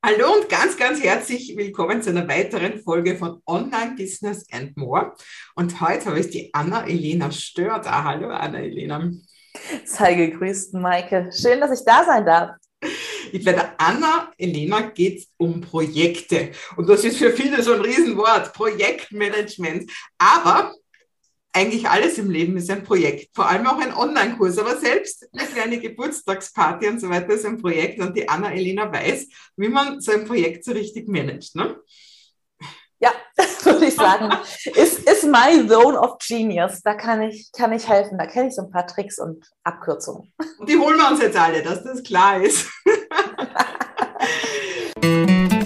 Hallo und ganz, ganz herzlich willkommen zu einer weiteren Folge von Online Business and More. Und heute habe ich die Anna-Elena Stör da. Hallo Anna-Elena. Sei gegrüßt, Maike. Schön, dass ich da sein darf. Bei der Anna-Elena geht es um Projekte. Und das ist für viele so ein Riesenwort, Projektmanagement. Aber eigentlich alles im Leben ist ein Projekt, vor allem auch ein Online-Kurs, aber selbst eine kleine Geburtstagsparty und so weiter ist ein Projekt und die Anna-Elena weiß, wie man so ein Projekt so richtig managt. Ne? Ja, würde ich sagen, ist, ist my zone of genius. Da kann ich, kann ich helfen. Da kenne ich so ein paar Tricks und Abkürzungen. Und die holen wir uns jetzt alle, dass das klar ist.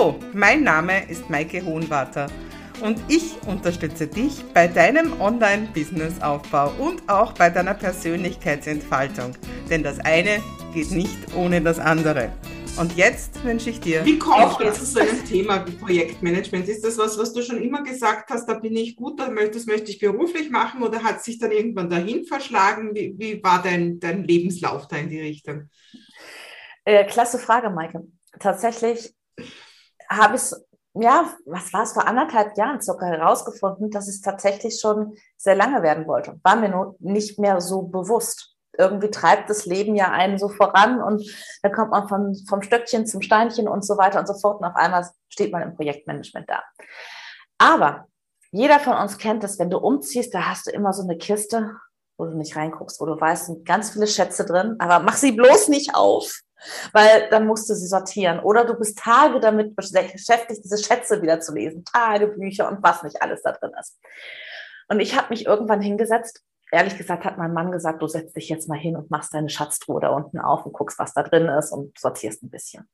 Hallo, mein Name ist Maike Hohenwarter und ich unterstütze dich bei deinem Online-Business-Aufbau und auch bei deiner Persönlichkeitsentfaltung. Denn das eine geht nicht ohne das andere. Und jetzt wünsche ich dir. Wie kommst du zu so einem Thema wie Projektmanagement? Ist das was, was du schon immer gesagt hast, da bin ich gut, das möchte ich beruflich machen oder hat sich dann irgendwann dahin verschlagen? Wie, wie war dein, dein Lebenslauf da in die Richtung? Äh, klasse Frage, Maike. Tatsächlich habe ich ja, was war es vor anderthalb Jahren circa herausgefunden, dass es tatsächlich schon sehr lange werden wollte. War mir nur nicht mehr so bewusst. Irgendwie treibt das Leben ja einen so voran und dann kommt man von, vom Stöckchen zum Steinchen und so weiter und so fort und auf einmal steht man im Projektmanagement da. Aber jeder von uns kennt das, wenn du umziehst, da hast du immer so eine Kiste, wo du nicht reinguckst, wo du weißt, sind ganz viele Schätze drin, aber mach sie bloß nicht auf weil dann musst du sie sortieren. Oder du bist Tage damit beschäftigt, diese Schätze wieder zu lesen, Tagebücher und was nicht alles da drin ist. Und ich habe mich irgendwann hingesetzt. Ehrlich gesagt hat mein Mann gesagt, du setzt dich jetzt mal hin und machst deine Schatztruhe da unten auf und guckst, was da drin ist und sortierst ein bisschen.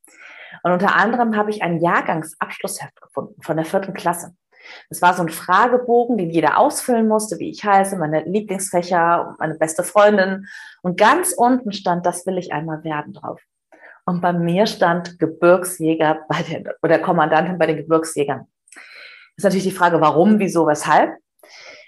Und unter anderem habe ich ein Jahrgangsabschlussheft gefunden von der vierten Klasse. Es war so ein Fragebogen, den jeder ausfüllen musste, wie ich heiße, meine Lieblingsfächer, meine beste Freundin. Und ganz unten stand, das will ich einmal werden drauf. Und bei mir stand Gebirgsjäger bei den, oder Kommandantin bei den Gebirgsjägern. ist natürlich die Frage, warum, wieso, weshalb.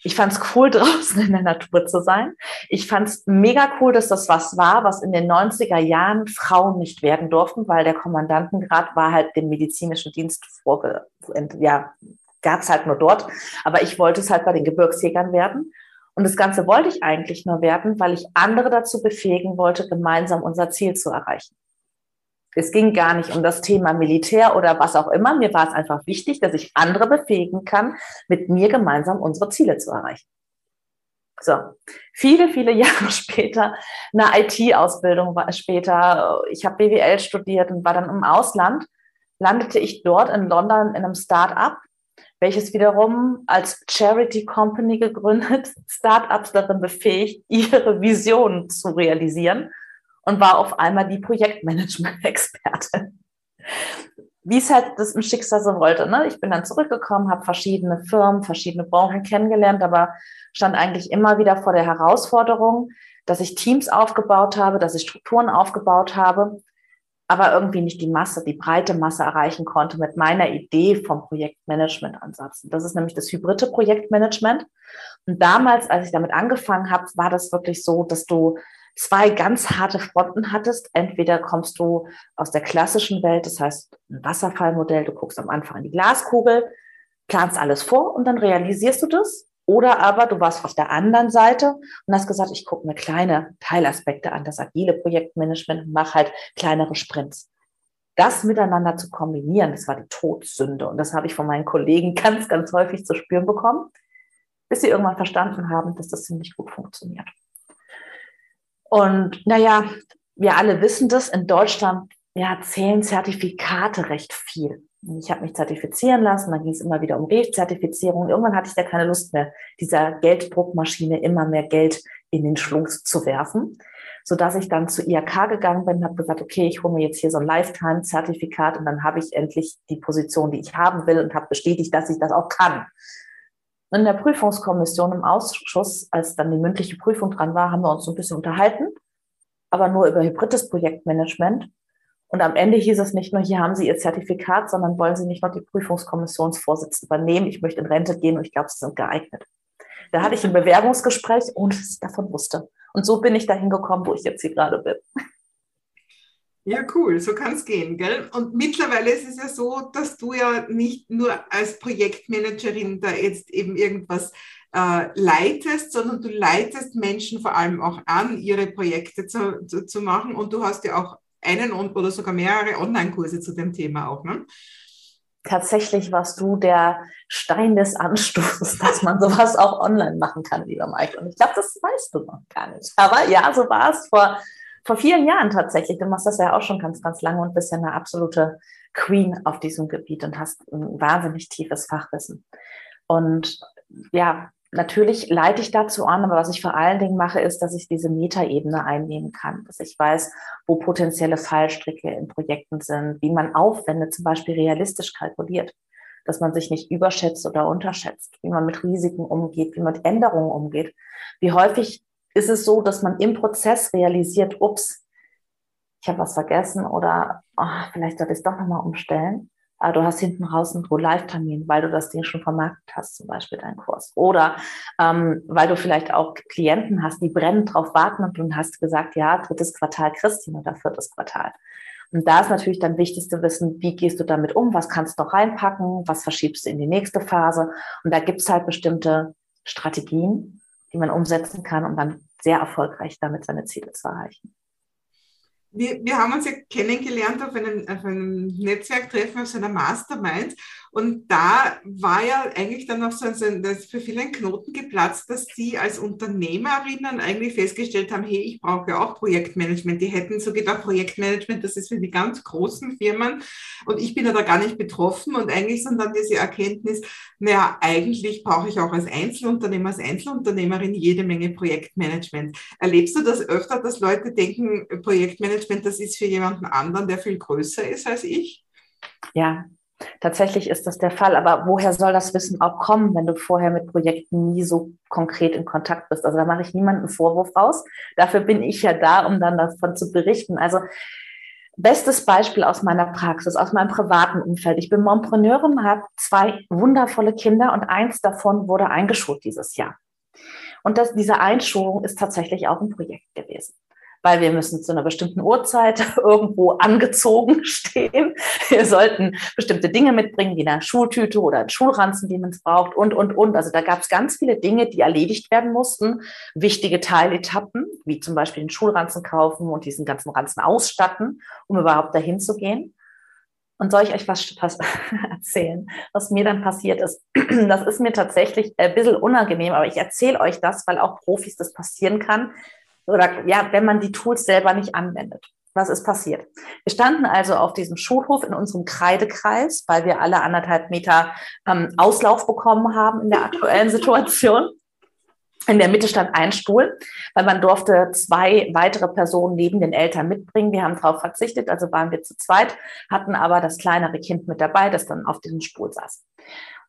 Ich fand es cool, draußen in der Natur zu sein. Ich fand es mega cool, dass das was war, was in den 90er Jahren Frauen nicht werden durften, weil der Kommandantengrad war halt dem medizinischen Dienst vorge, ja, gab es halt nur dort. Aber ich wollte es halt bei den Gebirgsjägern werden. Und das Ganze wollte ich eigentlich nur werden, weil ich andere dazu befähigen wollte, gemeinsam unser Ziel zu erreichen. Es ging gar nicht um das Thema Militär oder was auch immer. Mir war es einfach wichtig, dass ich andere befähigen kann, mit mir gemeinsam unsere Ziele zu erreichen. So, viele, viele Jahre später, eine IT-Ausbildung später, ich habe BWL studiert und war dann im Ausland, landete ich dort in London in einem Start-up, welches wiederum als Charity Company gegründet, Start-ups darin befähigt, ihre Visionen zu realisieren und war auf einmal die Projektmanagement-Expertin. Wie es halt das im Schicksal so wollte. Ne? Ich bin dann zurückgekommen, habe verschiedene Firmen, verschiedene Branchen kennengelernt, aber stand eigentlich immer wieder vor der Herausforderung, dass ich Teams aufgebaut habe, dass ich Strukturen aufgebaut habe, aber irgendwie nicht die Masse, die breite Masse erreichen konnte mit meiner Idee vom Projektmanagement-Ansatz. Das ist nämlich das hybride Projektmanagement. Und damals, als ich damit angefangen habe, war das wirklich so, dass du zwei ganz harte Fronten hattest. Entweder kommst du aus der klassischen Welt, das heißt ein Wasserfallmodell, du guckst am Anfang in die Glaskugel, planst alles vor und dann realisierst du das. Oder aber du warst auf der anderen Seite und hast gesagt, ich gucke mir kleine Teilaspekte an, das agile Projektmanagement und mache halt kleinere Sprints. Das miteinander zu kombinieren, das war die Todsünde. Und das habe ich von meinen Kollegen ganz, ganz häufig zu spüren bekommen, bis sie irgendwann verstanden haben, dass das ziemlich gut funktioniert. Und naja, wir alle wissen das, in Deutschland ja, zählen Zertifikate recht viel. Ich habe mich zertifizieren lassen, dann ging es immer wieder um Rezertifizierung. Irgendwann hatte ich da keine Lust mehr, dieser Gelddruckmaschine immer mehr Geld in den Schluss zu werfen, sodass ich dann zu IHK gegangen bin und habe gesagt, okay, ich hole mir jetzt hier so ein Lifetime-Zertifikat und dann habe ich endlich die Position, die ich haben will und habe bestätigt, dass ich das auch kann. In der Prüfungskommission im Ausschuss, als dann die mündliche Prüfung dran war, haben wir uns so ein bisschen unterhalten, aber nur über hybrides Projektmanagement. Und am Ende hieß es nicht nur, hier haben Sie Ihr Zertifikat, sondern wollen Sie nicht noch die Prüfungskommissionsvorsitz übernehmen. Ich möchte in Rente gehen und ich glaube, Sie sind geeignet. Da hatte ich ein Bewerbungsgespräch, dass ich davon wusste. Und so bin ich dahin gekommen, wo ich jetzt hier gerade bin. Ja, cool, so kann es gehen, gell? Und mittlerweile ist es ja so, dass du ja nicht nur als Projektmanagerin da jetzt eben irgendwas äh, leitest, sondern du leitest Menschen vor allem auch an, ihre Projekte zu, zu, zu machen. Und du hast ja auch einen oder sogar mehrere Online-Kurse zu dem Thema auch, ne? Tatsächlich warst du der Stein des Anstoßes, dass man sowas auch online machen kann, lieber Mike. Und ich glaube, das weißt du noch gar nicht. Aber ja, so war es vor vor vielen Jahren tatsächlich. Du machst das ja auch schon ganz, ganz lange und bist ja eine absolute Queen auf diesem Gebiet und hast ein wahnsinnig tiefes Fachwissen. Und ja, natürlich leite ich dazu an, aber was ich vor allen Dingen mache, ist, dass ich diese Metaebene einnehmen kann, dass ich weiß, wo potenzielle Fallstricke in Projekten sind, wie man Aufwände zum Beispiel realistisch kalkuliert, dass man sich nicht überschätzt oder unterschätzt, wie man mit Risiken umgeht, wie man mit Änderungen umgeht, wie häufig ist es so, dass man im Prozess realisiert, ups, ich habe was vergessen oder oh, vielleicht sollte ich es doch nochmal umstellen. Aber du hast hinten raus einen Go-Live-Termin, weil du das Ding schon vermarktet hast, zum Beispiel deinen Kurs. Oder ähm, weil du vielleicht auch Klienten hast, die brennend drauf warten und du hast gesagt, ja, drittes Quartal Christine oder viertes Quartal. Und da ist natürlich dann wichtig zu wissen, wie gehst du damit um, was kannst du noch reinpacken, was verschiebst du in die nächste Phase. Und da gibt es halt bestimmte Strategien, die man umsetzen kann, um dann sehr erfolgreich damit seine Ziele zu erreichen. Wir, wir haben uns ja kennengelernt auf einem, auf einem Netzwerktreffen, auf so einer Mastermind. Und da war ja eigentlich dann noch so ein, so ein für viele ein Knoten geplatzt, dass sie als Unternehmerinnen eigentlich festgestellt haben, hey, ich brauche auch Projektmanagement. Die hätten so gedacht, Projektmanagement, das ist für die ganz großen Firmen und ich bin ja da gar nicht betroffen. Und eigentlich sind dann diese Erkenntnis, naja, eigentlich brauche ich auch als Einzelunternehmer, als Einzelunternehmerin jede Menge Projektmanagement. Erlebst du das öfter, dass Leute denken, Projektmanagement, das ist für jemanden anderen, der viel größer ist als ich? Ja, Tatsächlich ist das der Fall, aber woher soll das Wissen auch kommen, wenn du vorher mit Projekten nie so konkret in Kontakt bist? Also da mache ich niemanden Vorwurf raus. Dafür bin ich ja da, um dann davon zu berichten. Also bestes Beispiel aus meiner Praxis, aus meinem privaten Umfeld. Ich bin Mompreneurin, habe zwei wundervolle Kinder und eins davon wurde eingeschult dieses Jahr. Und das, diese Einschulung ist tatsächlich auch ein Projekt gewesen weil wir müssen zu einer bestimmten Uhrzeit irgendwo angezogen stehen. Wir sollten bestimmte Dinge mitbringen, wie eine Schultüte oder einen Schulranzen, den man braucht und, und, und. Also da gab es ganz viele Dinge, die erledigt werden mussten. Wichtige Teiletappen, wie zum Beispiel den Schulranzen kaufen und diesen ganzen Ranzen ausstatten, um überhaupt dahin zu gehen. Und soll ich euch was, was erzählen, was mir dann passiert ist? Das ist mir tatsächlich ein bisschen unangenehm, aber ich erzähle euch das, weil auch Profis das passieren kann, oder ja, wenn man die Tools selber nicht anwendet. Was ist passiert? Wir standen also auf diesem Schulhof in unserem Kreidekreis, weil wir alle anderthalb Meter ähm, Auslauf bekommen haben in der aktuellen Situation. In der Mitte stand ein Stuhl, weil man durfte zwei weitere Personen neben den Eltern mitbringen. Wir haben darauf verzichtet, also waren wir zu zweit, hatten aber das kleinere Kind mit dabei, das dann auf diesem Stuhl saß.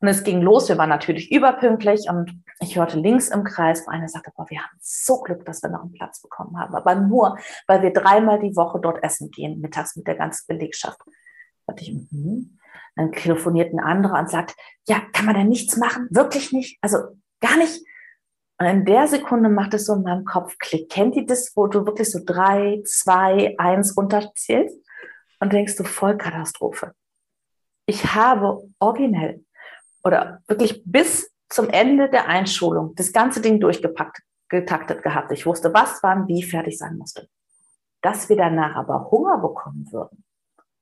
Und es ging los. Wir waren natürlich überpünktlich und ich hörte links im Kreis, wo einer sagte, boah, wir haben so Glück, dass wir noch einen Platz bekommen haben. Aber nur, weil wir dreimal die Woche dort essen gehen, mittags mit der ganzen Belegschaft. Und ich, mhm. Dann telefoniert ein anderer und sagt, ja, kann man denn nichts machen? Wirklich nicht? Also gar nicht? Und in der Sekunde macht es so in meinem Kopf Klick. Kennt ihr das, wo du wirklich so drei, zwei, eins runterzählst und denkst du, Vollkatastrophe. Ich habe originell oder wirklich bis zum Ende der Einschulung das ganze Ding durchgepackt, getaktet gehabt. Ich wusste, was, wann, wie fertig sein musste. Dass wir danach aber Hunger bekommen würden,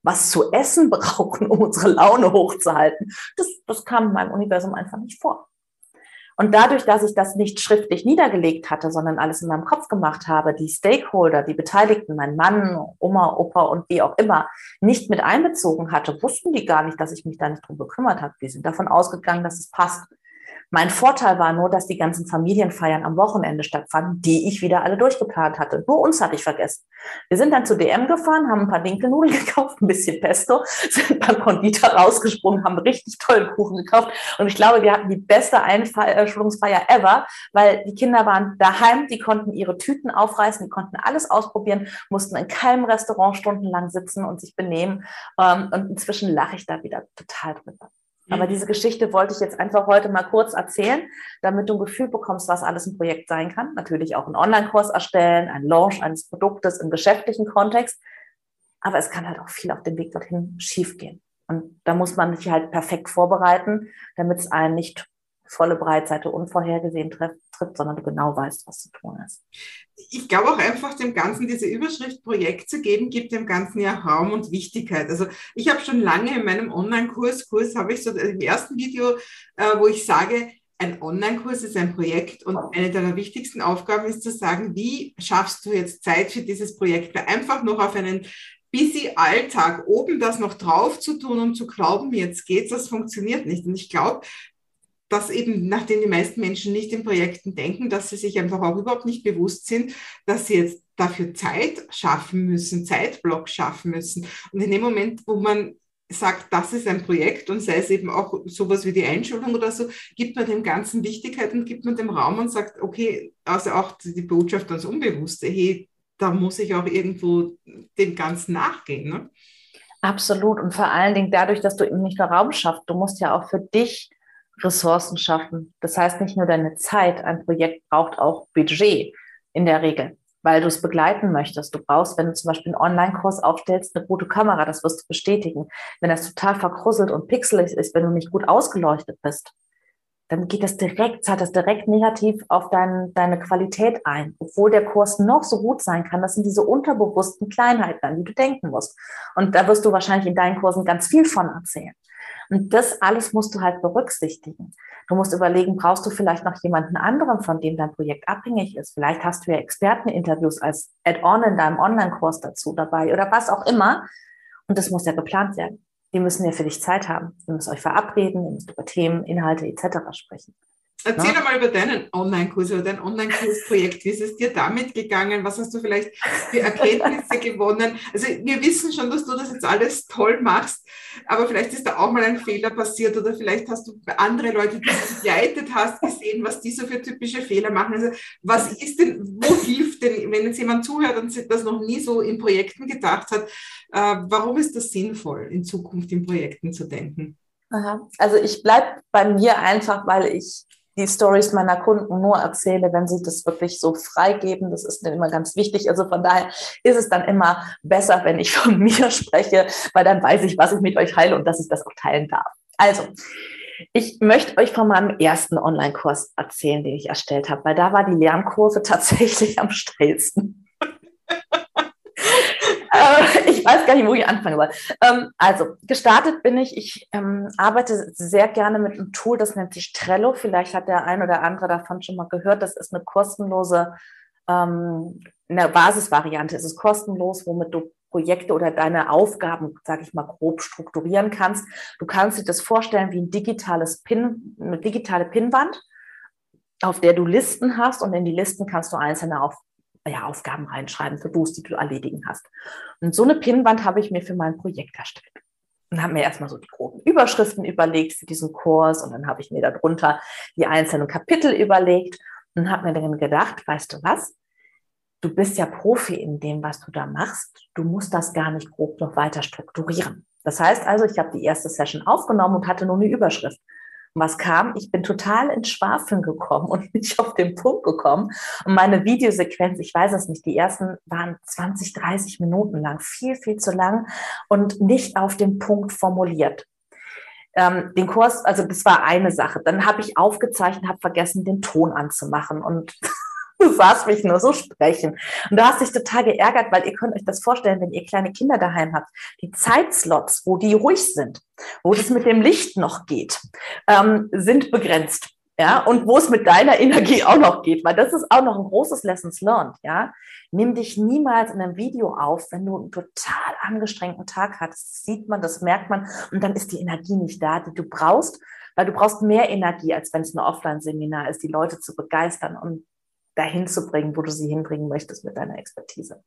was zu essen brauchen, um unsere Laune hochzuhalten, das, das kam in meinem Universum einfach nicht vor. Und dadurch, dass ich das nicht schriftlich niedergelegt hatte, sondern alles in meinem Kopf gemacht habe, die Stakeholder, die Beteiligten, mein Mann, Oma, Opa und wie auch immer, nicht mit einbezogen hatte, wussten die gar nicht, dass ich mich da nicht drum gekümmert habe. Die sind davon ausgegangen, dass es passt. Mein Vorteil war nur, dass die ganzen Familienfeiern am Wochenende stattfanden, die ich wieder alle durchgeplant hatte. Nur uns hatte ich vergessen. Wir sind dann zu DM gefahren, haben ein paar Dinkelnudeln gekauft, ein bisschen Pesto, sind beim Konditor rausgesprungen, haben richtig tollen Kuchen gekauft. Und ich glaube, wir hatten die beste Einschulungsfeier ever, weil die Kinder waren daheim, die konnten ihre Tüten aufreißen, die konnten alles ausprobieren, mussten in keinem Restaurant stundenlang sitzen und sich benehmen. Ähm, und inzwischen lache ich da wieder total drüber. Aber mhm. diese Geschichte wollte ich jetzt einfach heute mal kurz erzählen, damit du ein Gefühl bekommst, was alles ein Projekt sein kann. Natürlich auch einen Online-Kurs erstellen, ein Launch eines Produktes im geschäftlichen Kontext. aber es kann halt auch viel auf dem Weg dorthin schiefgehen. Und da muss man sich halt perfekt vorbereiten, damit es einen nicht volle Breitseite unvorhergesehen trifft, sondern du genau weißt, was zu tun ist. Ich glaube auch einfach, dem Ganzen diese Überschrift Projekt zu geben, gibt dem Ganzen ja Raum und Wichtigkeit. Also ich habe schon lange in meinem Online-Kurs, Kurs habe ich so im ersten Video, äh, wo ich sage, ein Online-Kurs ist ein Projekt und eine deiner wichtigsten Aufgaben ist zu sagen, wie schaffst du jetzt Zeit für dieses Projekt? Weil einfach noch auf einen busy Alltag oben das noch drauf zu tun und zu glauben, jetzt geht's, das funktioniert nicht. Und ich glaube, dass eben, nachdem die meisten Menschen nicht in Projekten denken, dass sie sich einfach auch überhaupt nicht bewusst sind, dass sie jetzt dafür Zeit schaffen müssen, Zeitblock schaffen müssen. Und in dem Moment, wo man sagt, das ist ein Projekt und sei es eben auch sowas wie die Einschulung oder so, gibt man dem Ganzen Wichtigkeit und gibt man dem Raum und sagt, okay, also auch die Botschaft ans Unbewusste, hey, da muss ich auch irgendwo dem Ganzen nachgehen. Ne? Absolut. Und vor allen Dingen dadurch, dass du eben nicht nur Raum schaffst, du musst ja auch für dich Ressourcen schaffen. Das heißt nicht nur deine Zeit, ein Projekt braucht auch Budget in der Regel, weil du es begleiten möchtest. Du brauchst, wenn du zum Beispiel einen Online-Kurs aufstellst, eine gute Kamera, das wirst du bestätigen. Wenn das total verkrusselt und pixelig ist, wenn du nicht gut ausgeleuchtet bist, dann geht das direkt, zahlt das direkt negativ auf dein, deine Qualität ein. Obwohl der Kurs noch so gut sein kann, das sind diese unterbewussten Kleinheiten, an die du denken musst. Und da wirst du wahrscheinlich in deinen Kursen ganz viel von erzählen. Und das alles musst du halt berücksichtigen. Du musst überlegen, brauchst du vielleicht noch jemanden anderen, von dem dein Projekt abhängig ist? Vielleicht hast du ja Experteninterviews als Add-on in deinem Online-Kurs dazu dabei oder was auch immer. Und das muss ja geplant werden. Die müssen ja für dich Zeit haben. Ihr müsst euch verabreden, ihr müsst über Themen, Inhalte etc. sprechen. Erzähl ja. mal über deinen Online-Kurs oder dein Online-Kursprojekt. Wie ist es dir damit gegangen? Was hast du vielleicht für Erkenntnisse gewonnen? Also wir wissen schon, dass du das jetzt alles toll machst, aber vielleicht ist da auch mal ein Fehler passiert oder vielleicht hast du andere Leute, die du begleitet hast, gesehen, was die so für typische Fehler machen. Also was ist denn, wo hilft denn, wenn jetzt jemand zuhört und das noch nie so in Projekten gedacht hat, äh, warum ist das sinnvoll, in Zukunft in Projekten zu denken? Aha. Also ich bleibe bei mir einfach, weil ich die Stories meiner Kunden nur erzähle, wenn sie das wirklich so freigeben. Das ist dann immer ganz wichtig. Also von daher ist es dann immer besser, wenn ich von mir spreche, weil dann weiß ich, was ich mit euch teile und dass ich das auch teilen darf. Also, ich möchte euch von meinem ersten Online-Kurs erzählen, den ich erstellt habe, weil da war die Lernkurve tatsächlich am steilsten. ich weiß gar nicht, wo ich anfangen soll. Ähm, also, gestartet bin ich. Ich ähm, arbeite sehr gerne mit einem Tool, das nennt sich Trello. Vielleicht hat der ein oder andere davon schon mal gehört. Das ist eine kostenlose ähm, eine Basisvariante. Es ist kostenlos, womit du Projekte oder deine Aufgaben, sage ich mal, grob strukturieren kannst. Du kannst dir das vorstellen wie ein digitales Pin, eine digitale Pinwand, auf der du Listen hast und in die Listen kannst du einzelne auf, ja, Aufgaben reinschreiben, für dos die du erledigen hast. Und so eine Pinnwand habe ich mir für mein Projekt erstellt. Und habe mir erstmal so die groben Überschriften überlegt für diesen Kurs und dann habe ich mir darunter die einzelnen Kapitel überlegt und habe mir dann gedacht, weißt du was? Du bist ja Profi in dem, was du da machst. Du musst das gar nicht grob noch weiter strukturieren. Das heißt also, ich habe die erste Session aufgenommen und hatte nur eine Überschrift was kam? Ich bin total ins Schwafeln gekommen und nicht auf den Punkt gekommen. Und meine Videosequenz, ich weiß es nicht, die ersten waren 20, 30 Minuten lang, viel, viel zu lang und nicht auf den Punkt formuliert. Ähm, den Kurs, also das war eine Sache. Dann habe ich aufgezeichnet, habe vergessen, den Ton anzumachen und Du sahst mich nur so sprechen. Und du hast dich total geärgert, weil ihr könnt euch das vorstellen, wenn ihr kleine Kinder daheim habt. Die Zeitslots, wo die ruhig sind, wo das mit dem Licht noch geht, ähm, sind begrenzt. Ja, und wo es mit deiner Energie auch noch geht, weil das ist auch noch ein großes Lessons learned, ja. Nimm dich niemals in einem Video auf, wenn du einen total angestrengten Tag hast. Das sieht man, das merkt man und dann ist die Energie nicht da, die du brauchst, weil du brauchst mehr Energie, als wenn es ein Offline-Seminar ist, die Leute zu begeistern und dahin zu bringen, wo du sie hinbringen möchtest mit deiner Expertise.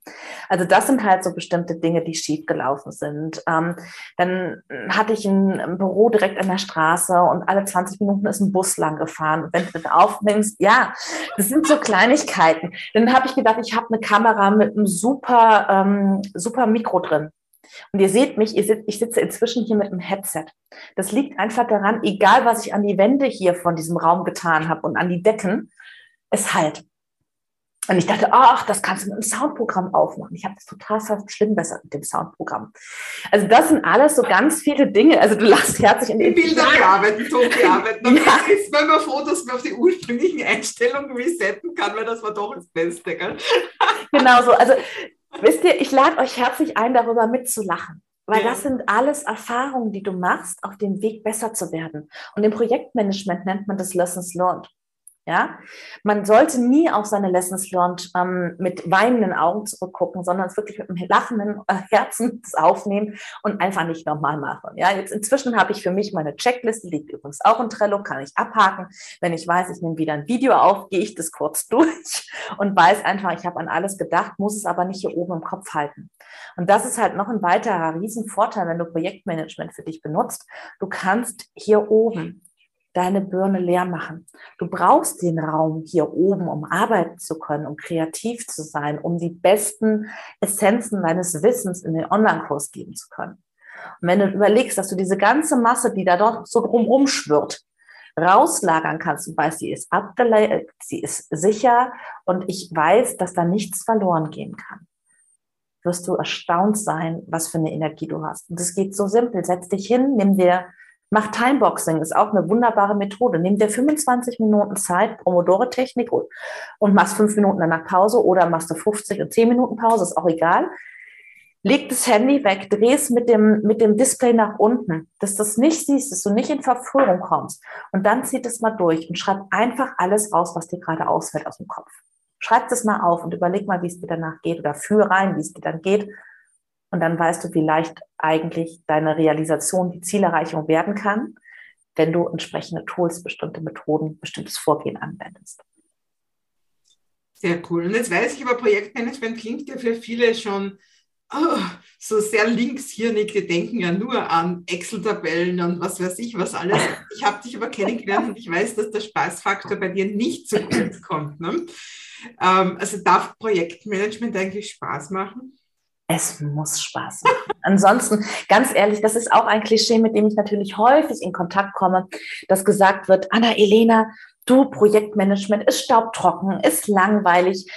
Also das sind halt so bestimmte Dinge, die schiefgelaufen sind. Ähm, dann hatte ich ein, Büro direkt an der Straße und alle 20 Minuten ist ein Bus lang gefahren. Und wenn du das aufnimmst, ja, das sind so Kleinigkeiten. Dann habe ich gedacht, ich habe eine Kamera mit einem super, ähm, super Mikro drin. Und ihr seht mich, ihr sitzt, ich sitze inzwischen hier mit einem Headset. Das liegt einfach daran, egal was ich an die Wände hier von diesem Raum getan habe und an die Decken, es halt. Und ich dachte, ach, das kannst du mit einem Soundprogramm aufmachen. Ich habe das total schlimm besser mit dem Soundprogramm. Also das sind alles so ganz viele Dinge. Also du lachst herzlich in die Bilder bearbeiten, Ton bearbeiten. Dann ja. ist man immer froh, dass man auf die ursprünglichen Einstellungen resetten kann, weil das war doch das Beste. Gell? Genau so. Also wisst ihr, ich lade euch herzlich ein, darüber mitzulachen. Weil das sind alles Erfahrungen, die du machst, auf dem Weg besser zu werden. Und im Projektmanagement nennt man das Lessons Learned. Ja, man sollte nie auf seine Lessons learned ähm, mit weinenden Augen zurückgucken, sondern es wirklich mit einem lachenden äh, Herzen aufnehmen und einfach nicht nochmal machen. Ja, jetzt inzwischen habe ich für mich meine Checkliste, liegt übrigens auch in Trello, kann ich abhaken. Wenn ich weiß, ich nehme wieder ein Video auf, gehe ich das kurz durch und weiß einfach, ich habe an alles gedacht, muss es aber nicht hier oben im Kopf halten. Und das ist halt noch ein weiterer Riesenvorteil, wenn du Projektmanagement für dich benutzt. Du kannst hier oben deine Birne leer machen. Du brauchst den Raum hier oben, um arbeiten zu können, um kreativ zu sein, um die besten Essenzen deines Wissens in den Online-Kurs geben zu können. Und wenn du überlegst, dass du diese ganze Masse, die da dort so drumherum schwirrt, rauslagern kannst und weißt, sie ist abgeleitet, sie ist sicher und ich weiß, dass da nichts verloren gehen kann, wirst du erstaunt sein, was für eine Energie du hast. Und das geht so simpel. Setz dich hin, nimm dir Mach Timeboxing, ist auch eine wunderbare Methode. Nimm dir 25 Minuten Zeit, Pomodore-Technik und, machst fünf Minuten danach Pause oder machst du 50 und 10 Minuten Pause, ist auch egal. Leg das Handy weg, dreh es mit dem, mit dem Display nach unten, dass du das nicht siehst, dass du nicht in Verführung kommst. Und dann zieh das mal durch und schreib einfach alles raus, was dir gerade ausfällt aus dem Kopf. Schreib das mal auf und überleg mal, wie es dir danach geht oder führ rein, wie es dir dann geht und dann weißt du, wie leicht eigentlich deine Realisation, die Zielerreichung werden kann, wenn du entsprechende Tools, bestimmte Methoden, bestimmtes Vorgehen anwendest. Sehr cool. Und jetzt weiß ich, aber Projektmanagement klingt ja für viele schon oh, so sehr linkshirnig. Die denken ja nur an Excel-Tabellen und was weiß ich, was alles. Ich habe dich aber kennengelernt und ich weiß, dass der Spaßfaktor bei dir nicht so kurz kommt. Ne? Ähm, also darf Projektmanagement eigentlich Spaß machen? Es muss Spaß machen. Ansonsten, ganz ehrlich, das ist auch ein Klischee, mit dem ich natürlich häufig in Kontakt komme, dass gesagt wird, Anna Elena, du Projektmanagement ist staubtrocken, ist langweilig.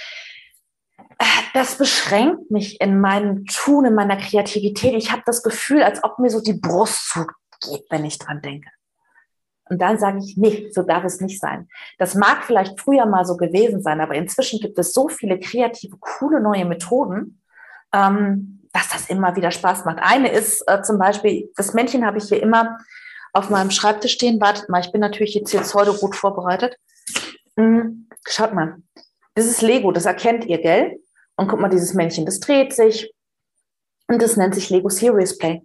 Das beschränkt mich in meinem Tun, in meiner Kreativität. Ich habe das Gefühl, als ob mir so die Brust zugeht, wenn ich dran denke. Und dann sage ich, nee, so darf es nicht sein. Das mag vielleicht früher mal so gewesen sein, aber inzwischen gibt es so viele kreative, coole neue Methoden, ähm, dass das immer wieder Spaß macht. Eine ist äh, zum Beispiel, das Männchen habe ich hier immer auf meinem Schreibtisch stehen. Wartet mal, ich bin natürlich jetzt hier heute gut vorbereitet. Mhm. Schaut mal, das ist Lego, das erkennt ihr, gell? Und guck mal, dieses Männchen, das dreht sich. Und das nennt sich Lego Serious Play.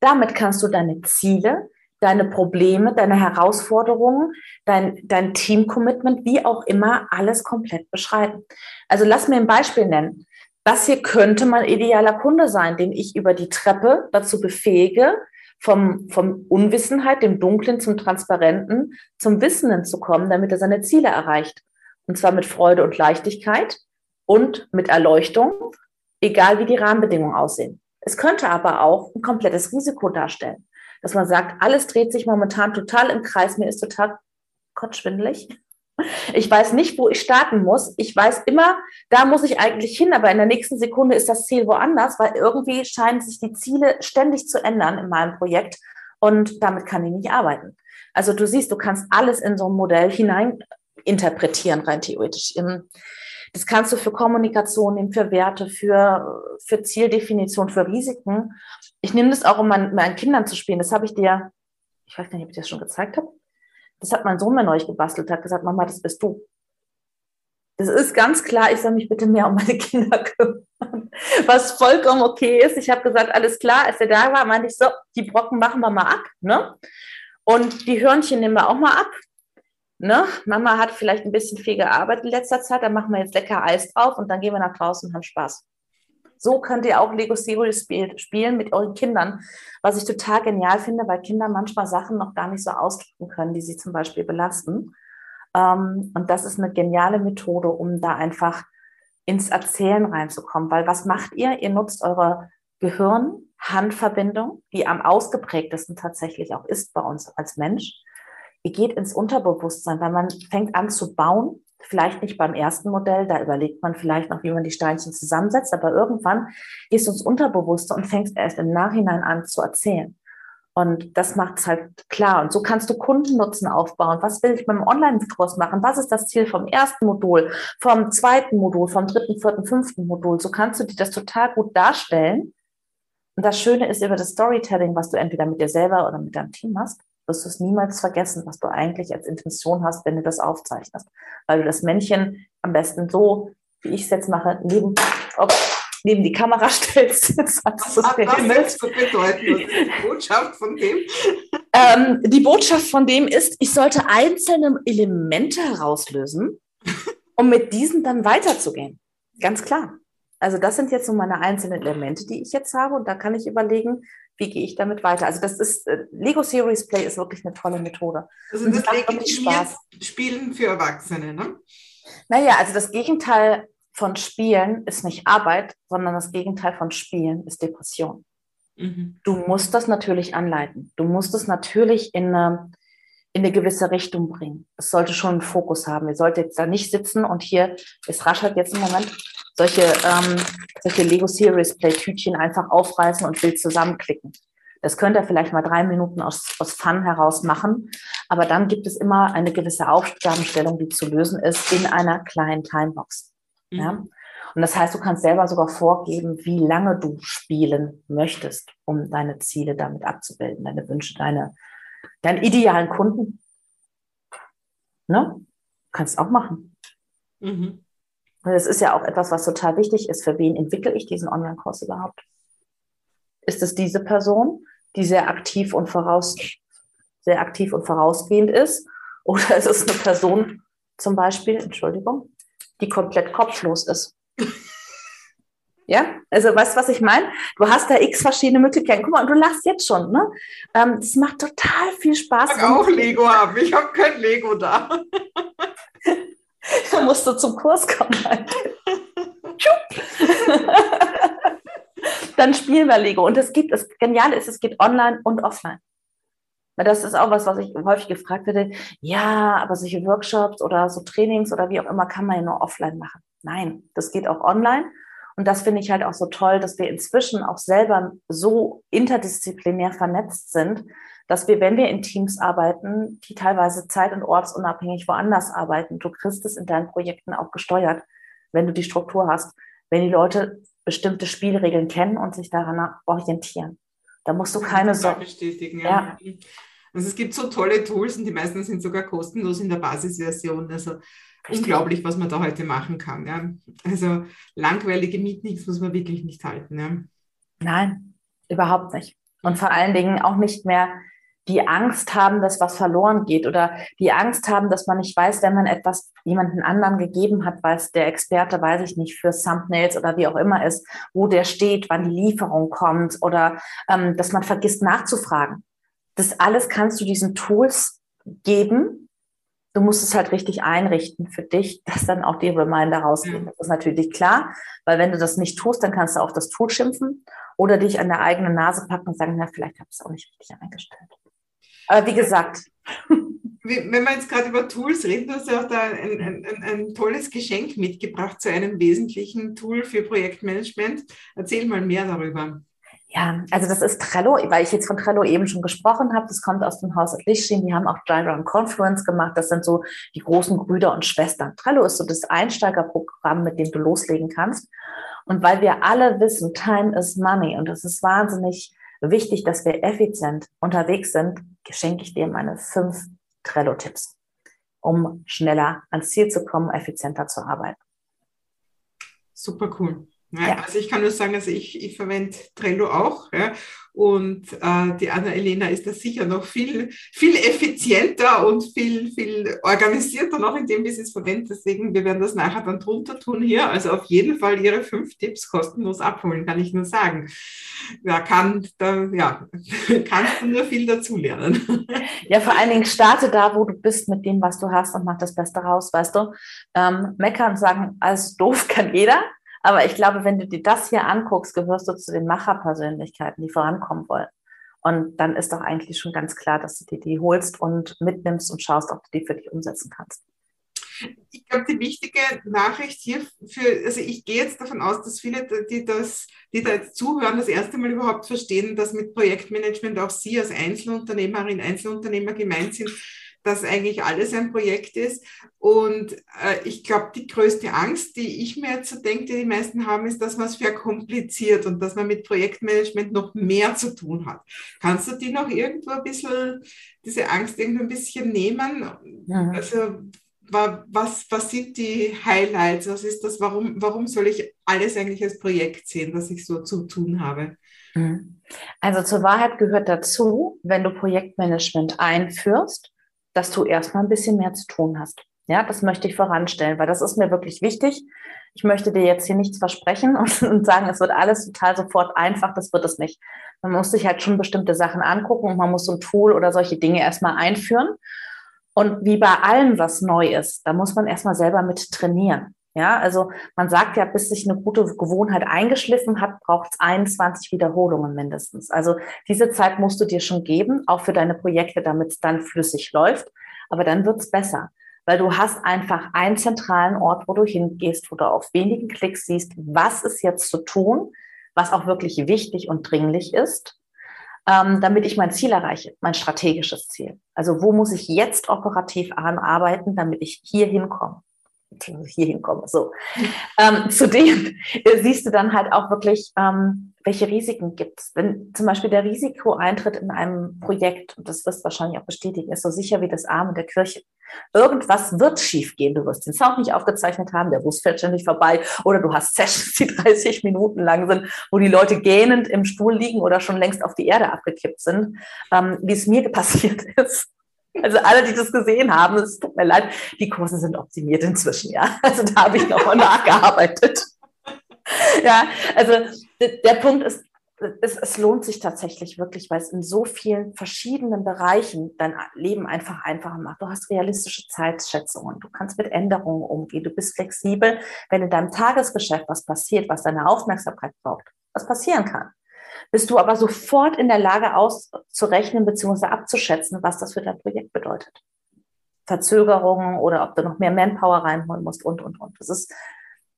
Damit kannst du deine Ziele, deine Probleme, deine Herausforderungen, dein, dein Team-Commitment, wie auch immer, alles komplett beschreiben. Also lass mir ein Beispiel nennen das hier könnte mein idealer Kunde sein, den ich über die Treppe dazu befähige, vom, vom Unwissenheit, dem Dunklen zum Transparenten, zum Wissenden zu kommen, damit er seine Ziele erreicht. Und zwar mit Freude und Leichtigkeit und mit Erleuchtung, egal wie die Rahmenbedingungen aussehen. Es könnte aber auch ein komplettes Risiko darstellen, dass man sagt, alles dreht sich momentan total im Kreis, mir ist total kotzschwindelig ich weiß nicht, wo ich starten muss. Ich weiß immer, da muss ich eigentlich hin, aber in der nächsten Sekunde ist das Ziel woanders, weil irgendwie scheinen sich die Ziele ständig zu ändern in meinem Projekt und damit kann ich nicht arbeiten. Also du siehst, du kannst alles in so ein Modell hinein interpretieren, rein theoretisch. Das kannst du für Kommunikation nehmen, für Werte, für, für Zieldefinition, für Risiken. Ich nehme das auch, um meinen, meinen Kindern zu spielen. Das habe ich dir, ich weiß gar nicht, ob ich das schon gezeigt habe. Das hat mein Sohn mir neulich gebastelt, hat gesagt, Mama, das bist du. Das ist ganz klar, ich soll mich bitte mehr um meine Kinder kümmern. Was vollkommen okay ist. Ich habe gesagt, alles klar, als er da war, meinte ich so, die Brocken machen wir mal ab. Ne? Und die Hörnchen nehmen wir auch mal ab. Ne? Mama hat vielleicht ein bisschen viel gearbeitet in letzter Zeit, dann machen wir jetzt lecker Eis drauf und dann gehen wir nach draußen und haben Spaß. So könnt ihr auch Lego Serious spielen mit euren Kindern, was ich total genial finde, weil Kinder manchmal Sachen noch gar nicht so ausdrücken können, die sie zum Beispiel belasten. Ähm, und das ist eine geniale Methode, um da einfach ins Erzählen reinzukommen. Weil was macht ihr? Ihr nutzt eure Gehirn-Handverbindung, die am ausgeprägtesten tatsächlich auch ist bei uns als Mensch. Ihr geht ins Unterbewusstsein, weil man fängt an zu bauen Vielleicht nicht beim ersten Modell, da überlegt man vielleicht noch, wie man die Steinchen zusammensetzt, aber irgendwann gehst du ins Unterbewusste und fängst erst im Nachhinein an zu erzählen. Und das macht es halt klar. Und so kannst du Kundennutzen aufbauen. Was will ich mit dem Online-Kurs machen? Was ist das Ziel vom ersten Modul, vom zweiten Modul, vom dritten, vierten, fünften Modul? So kannst du dir das total gut darstellen. Und das Schöne ist über das Storytelling, was du entweder mit dir selber oder mit deinem Team hast, wirst du es niemals vergessen, was du eigentlich als Intention hast, wenn du das aufzeichnest. Weil du das Männchen am besten so, wie ich es jetzt mache, neben, op, neben die Kamera stellst. was hat das zu bedeuten? Was ist die Botschaft von dem? Ähm, die Botschaft von dem ist, ich sollte einzelne Elemente herauslösen, um mit diesen dann weiterzugehen. Ganz klar. Also das sind jetzt so meine einzelnen Elemente, die ich jetzt habe und da kann ich überlegen, wie gehe ich damit weiter. Also das ist, äh, Lego Series Play ist wirklich eine tolle Methode. Also das, das Spaß. Spielen für Erwachsene, ne? Naja, also das Gegenteil von Spielen ist nicht Arbeit, sondern das Gegenteil von Spielen ist Depression. Mhm. Du musst das natürlich anleiten. Du musst es natürlich in eine, in eine gewisse Richtung bringen. Es sollte schon einen Fokus haben. Ihr solltet jetzt da nicht sitzen und hier, es raschert jetzt im Moment, solche, ähm, solche Lego Series Play Tütchen einfach aufreißen und wild zusammenklicken. Das könnt ihr vielleicht mal drei Minuten aus, aus Fun heraus machen. Aber dann gibt es immer eine gewisse Aufgabenstellung, die zu lösen ist in einer kleinen Timebox. Mhm. Ja? Und das heißt, du kannst selber sogar vorgeben, wie lange du spielen möchtest, um deine Ziele damit abzubilden, deine Wünsche, deine, deinen idealen Kunden. Ne? Kannst auch machen. Mhm. Und das ist ja auch etwas, was total wichtig ist. Für wen entwickle ich diesen Online-Kurs überhaupt? Ist es diese Person, die sehr aktiv und voraus, sehr aktiv und vorausgehend ist? Oder ist es eine Person zum Beispiel, Entschuldigung, die komplett kopflos ist? Ja, also weißt du, was ich meine? Du hast da x verschiedene Möglichkeiten. Guck mal, du lachst jetzt schon, ne? Ähm, das macht total viel Spaß. Ich auch Lego haben. Ich habe kein Lego da. da musst du zum Kurs kommen. Dann spielen wir Lego. Und es gibt, das Geniale ist, es geht online und offline. Das ist auch was, was ich häufig gefragt werde. Ja, aber solche Workshops oder so Trainings oder wie auch immer kann man ja nur offline machen. Nein, das geht auch online. Und das finde ich halt auch so toll, dass wir inzwischen auch selber so interdisziplinär vernetzt sind, dass wir, wenn wir in Teams arbeiten, die teilweise zeit- und ortsunabhängig woanders arbeiten, du kriegst es in deinen Projekten auch gesteuert, wenn du die Struktur hast, wenn die Leute bestimmte Spielregeln kennen und sich daran orientieren. Da musst du keine Sorge. bestätigen. Ja. ja. Also es gibt so tolle Tools und die meisten sind sogar kostenlos in der Basisversion. Also Richtig. unglaublich, was man da heute machen kann. Ja. Also langweilige Meetings muss man wirklich nicht halten. Ja. Nein, überhaupt nicht. Und vor allen Dingen auch nicht mehr die Angst haben, dass was verloren geht oder die Angst haben, dass man nicht weiß, wenn man etwas jemanden anderen gegeben hat, weiß der Experte, weiß ich nicht, für Thumbnails oder wie auch immer ist, wo der steht, wann die Lieferung kommt oder ähm, dass man vergisst nachzufragen. Das alles kannst du diesen Tools geben. Du musst es halt richtig einrichten für dich, dass dann auch die Reminder rausgehen. Das ist natürlich klar, weil wenn du das nicht tust, dann kannst du auch das Tool schimpfen oder dich an der eigenen Nase packen und sagen, na, vielleicht habe ich es auch nicht richtig eingestellt. Aber wie gesagt. Wenn wir jetzt gerade über Tools reden, du hast ja auch da ein, ein, ein, tolles Geschenk mitgebracht zu einem wesentlichen Tool für Projektmanagement. Erzähl mal mehr darüber. Ja, also das ist Trello, weil ich jetzt von Trello eben schon gesprochen habe. Das kommt aus dem Haus Lichtschien. Die haben auch Jira und Confluence gemacht. Das sind so die großen Brüder und Schwestern. Trello ist so das Einsteigerprogramm, mit dem du loslegen kannst. Und weil wir alle wissen, Time is Money und es ist wahnsinnig wichtig, dass wir effizient unterwegs sind, schenke ich dir meine fünf Trello-Tipps, um schneller ans Ziel zu kommen, effizienter zu arbeiten. Super cool. Ja. Also ich kann nur sagen, also ich, ich verwende Trello auch. Ja, und äh, die Anna-Elena ist da sicher noch viel, viel effizienter und viel, viel organisierter noch in dem, wie sie es verwendet. Deswegen, wir werden das nachher dann drunter tun hier. Also auf jeden Fall ihre fünf Tipps kostenlos abholen, kann ich nur sagen. Da kann, da, ja, kannst du nur viel dazulernen. Ja, vor allen Dingen starte da, wo du bist mit dem, was du hast und mach das Beste raus, weißt du. Ähm, meckern, sagen, alles doof kann jeder. Aber ich glaube, wenn du dir das hier anguckst, gehörst du zu den Macherpersönlichkeiten, die vorankommen wollen. Und dann ist doch eigentlich schon ganz klar, dass du dir die holst und mitnimmst und schaust, ob du die für dich umsetzen kannst. Ich glaube, die wichtige Nachricht hier für, also ich gehe jetzt davon aus, dass viele, die das, die da jetzt zuhören, das erste Mal überhaupt verstehen, dass mit Projektmanagement auch Sie als Einzelunternehmerin, Einzelunternehmer gemeint sind dass eigentlich alles ein Projekt ist. Und äh, ich glaube, die größte Angst, die ich mir jetzt so denke, die die meisten haben, ist, dass man es verkompliziert und dass man mit Projektmanagement noch mehr zu tun hat. Kannst du die noch irgendwo ein bisschen, diese Angst irgendwo ein bisschen nehmen? Ja. Also, was, was sind die Highlights? Was ist das? Warum, warum soll ich alles eigentlich als Projekt sehen, was ich so zu tun habe? Mhm. Also zur Wahrheit gehört dazu, wenn du Projektmanagement einführst, dass du erstmal ein bisschen mehr zu tun hast. Ja, das möchte ich voranstellen, weil das ist mir wirklich wichtig. Ich möchte dir jetzt hier nichts versprechen und, und sagen, es wird alles total sofort einfach. Das wird es nicht. Man muss sich halt schon bestimmte Sachen angucken und man muss so ein Tool oder solche Dinge erstmal einführen. Und wie bei allem, was neu ist, da muss man erstmal selber mit trainieren. Ja, also man sagt ja, bis sich eine gute Gewohnheit eingeschliffen hat, braucht es 21 Wiederholungen mindestens. Also diese Zeit musst du dir schon geben, auch für deine Projekte, damit es dann flüssig läuft. Aber dann wird es besser, weil du hast einfach einen zentralen Ort, wo du hingehst, wo du auf wenigen Klicks siehst, was ist jetzt zu tun, was auch wirklich wichtig und dringlich ist, ähm, damit ich mein Ziel erreiche, mein strategisches Ziel. Also wo muss ich jetzt operativ anarbeiten, damit ich hier hinkomme? Hier hinkomme. So. Ähm, zudem siehst du dann halt auch wirklich, ähm, welche Risiken gibt es. Wenn zum Beispiel der Risikoeintritt in einem Projekt, und das wirst du wahrscheinlich auch bestätigen, ist so sicher wie das Arm in der Kirche. Irgendwas wird schiefgehen. Du wirst den Sound nicht aufgezeichnet haben, der Bus fährt ständig vorbei oder du hast Sessions, die 30 Minuten lang sind, wo die Leute gähnend im Stuhl liegen oder schon längst auf die Erde abgekippt sind, ähm, wie es mir passiert ist. Also alle, die das gesehen haben, es tut mir leid, die Kurse sind optimiert inzwischen, ja. Also da habe ich nochmal nachgearbeitet. Ja, also der Punkt ist, es, es, lohnt sich tatsächlich wirklich, weil es in so vielen verschiedenen Bereichen dein Leben einfach einfacher macht. Du hast realistische Zeitschätzungen, du kannst mit Änderungen umgehen, du bist flexibel, wenn in deinem Tagesgeschäft was passiert, was deine Aufmerksamkeit braucht, was passieren kann bist du aber sofort in der Lage auszurechnen bzw. abzuschätzen, was das für dein Projekt bedeutet. Verzögerungen oder ob du noch mehr Manpower reinholen musst und, und, und. Das ist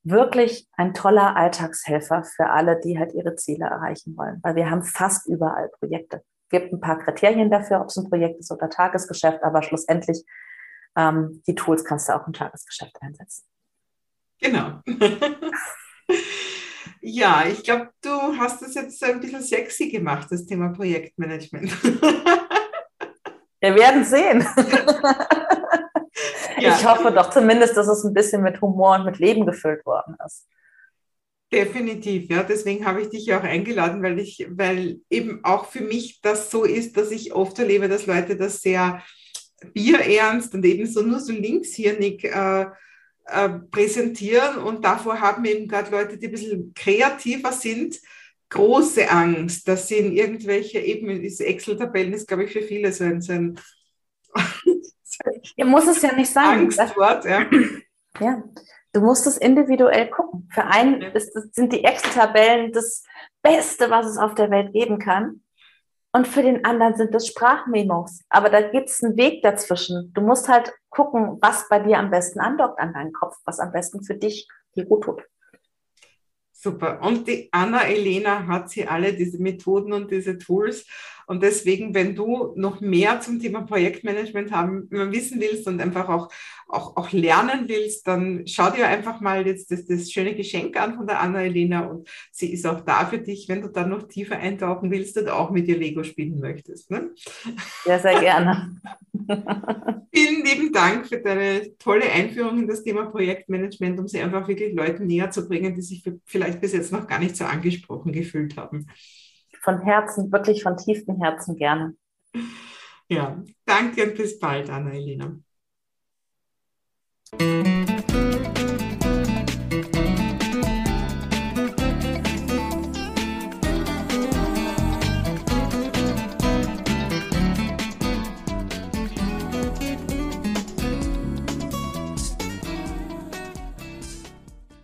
wirklich ein toller Alltagshelfer für alle, die halt ihre Ziele erreichen wollen, weil wir haben fast überall Projekte. Es gibt ein paar Kriterien dafür, ob es ein Projekt ist oder Tagesgeschäft, aber schlussendlich ähm, die Tools kannst du auch im Tagesgeschäft einsetzen. Genau. Ja, ich glaube, du hast das jetzt ein bisschen sexy gemacht, das Thema Projektmanagement. Wir werden sehen. Ja. Ich hoffe doch zumindest, dass es ein bisschen mit Humor und mit Leben gefüllt worden ist. Definitiv, ja. Deswegen habe ich dich ja auch eingeladen, weil ich, weil eben auch für mich das so ist, dass ich oft erlebe, dass Leute das sehr bierernst und eben so nur so linkshirnig äh, äh, präsentieren und davor haben eben gerade Leute, die ein bisschen kreativer sind, große Angst, dass sie in irgendwelche, eben diese Excel-Tabellen ist, glaube ich, für viele so ein, so ein ja, muss es ja nicht sein. Angstwort, ja. ja. Du musst es individuell gucken. Für einen ist, sind die Excel-Tabellen das Beste, was es auf der Welt geben kann. Und für den anderen sind das Sprachmemos. Aber da gibt es einen Weg dazwischen. Du musst halt gucken, was bei dir am besten andockt an deinen Kopf, was am besten für dich die gut tut. Super. Und die Anna Elena hat sie alle diese Methoden und diese Tools. Und deswegen, wenn du noch mehr zum Thema Projektmanagement haben, wissen willst und einfach auch, auch, auch lernen willst, dann schau dir einfach mal jetzt das, das schöne Geschenk an von der Anna Elena und sie ist auch da für dich, wenn du dann noch tiefer eintauchen willst und auch mit ihr Lego spielen möchtest. Ne? Ja, sehr gerne. Vielen lieben Dank für deine tolle Einführung in das Thema Projektmanagement, um sie einfach wirklich Leuten näher zu bringen, die sich vielleicht bis jetzt noch gar nicht so angesprochen gefühlt haben. Von Herzen, wirklich von tiefstem Herzen gerne. Ja, danke und bis bald, Anna-Elena.